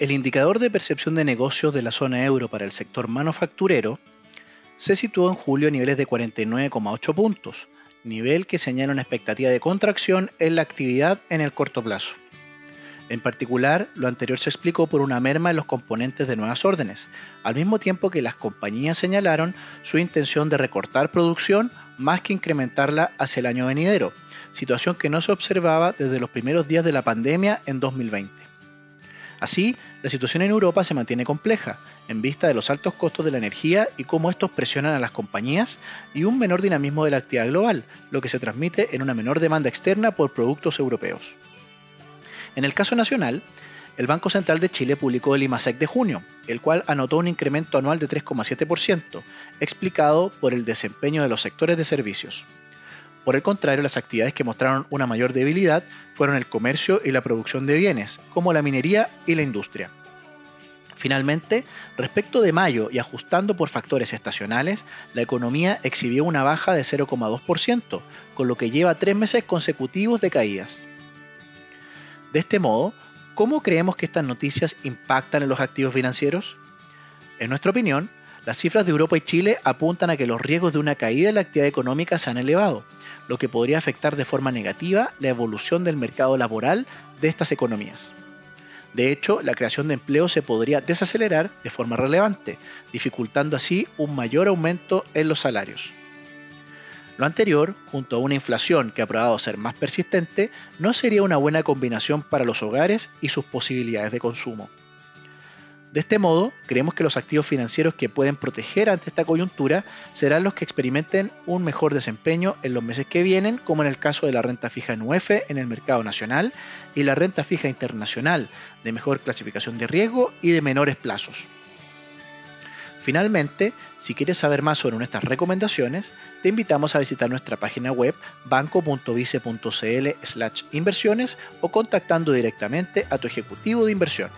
El indicador de percepción de negocios de la zona euro para el sector manufacturero se situó en julio a niveles de 49,8 puntos, nivel que señala una expectativa de contracción en la actividad en el corto plazo. En particular, lo anterior se explicó por una merma en los componentes de nuevas órdenes, al mismo tiempo que las compañías señalaron su intención de recortar producción más que incrementarla hacia el año venidero, situación que no se observaba desde los primeros días de la pandemia en 2020. Así, la situación en Europa se mantiene compleja, en vista de los altos costos de la energía y cómo estos presionan a las compañías y un menor dinamismo de la actividad global, lo que se transmite en una menor demanda externa por productos europeos. En el caso nacional, el Banco Central de Chile publicó el IMASEC de junio, el cual anotó un incremento anual de 3,7%, explicado por el desempeño de los sectores de servicios. Por el contrario, las actividades que mostraron una mayor debilidad fueron el comercio y la producción de bienes, como la minería y la industria. Finalmente, respecto de mayo y ajustando por factores estacionales, la economía exhibió una baja de 0,2%, con lo que lleva tres meses consecutivos de caídas. De este modo, ¿cómo creemos que estas noticias impactan en los activos financieros? En nuestra opinión, las cifras de Europa y Chile apuntan a que los riesgos de una caída en la actividad económica se han elevado, lo que podría afectar de forma negativa la evolución del mercado laboral de estas economías. De hecho, la creación de empleo se podría desacelerar de forma relevante, dificultando así un mayor aumento en los salarios. Lo anterior, junto a una inflación que ha probado ser más persistente, no sería una buena combinación para los hogares y sus posibilidades de consumo. De este modo, creemos que los activos financieros que pueden proteger ante esta coyuntura serán los que experimenten un mejor desempeño en los meses que vienen, como en el caso de la renta fija en UF en el mercado nacional y la renta fija internacional, de mejor clasificación de riesgo y de menores plazos. Finalmente, si quieres saber más sobre nuestras recomendaciones, te invitamos a visitar nuestra página web banco.vice.cl/inversiones o contactando directamente a tu ejecutivo de inversión.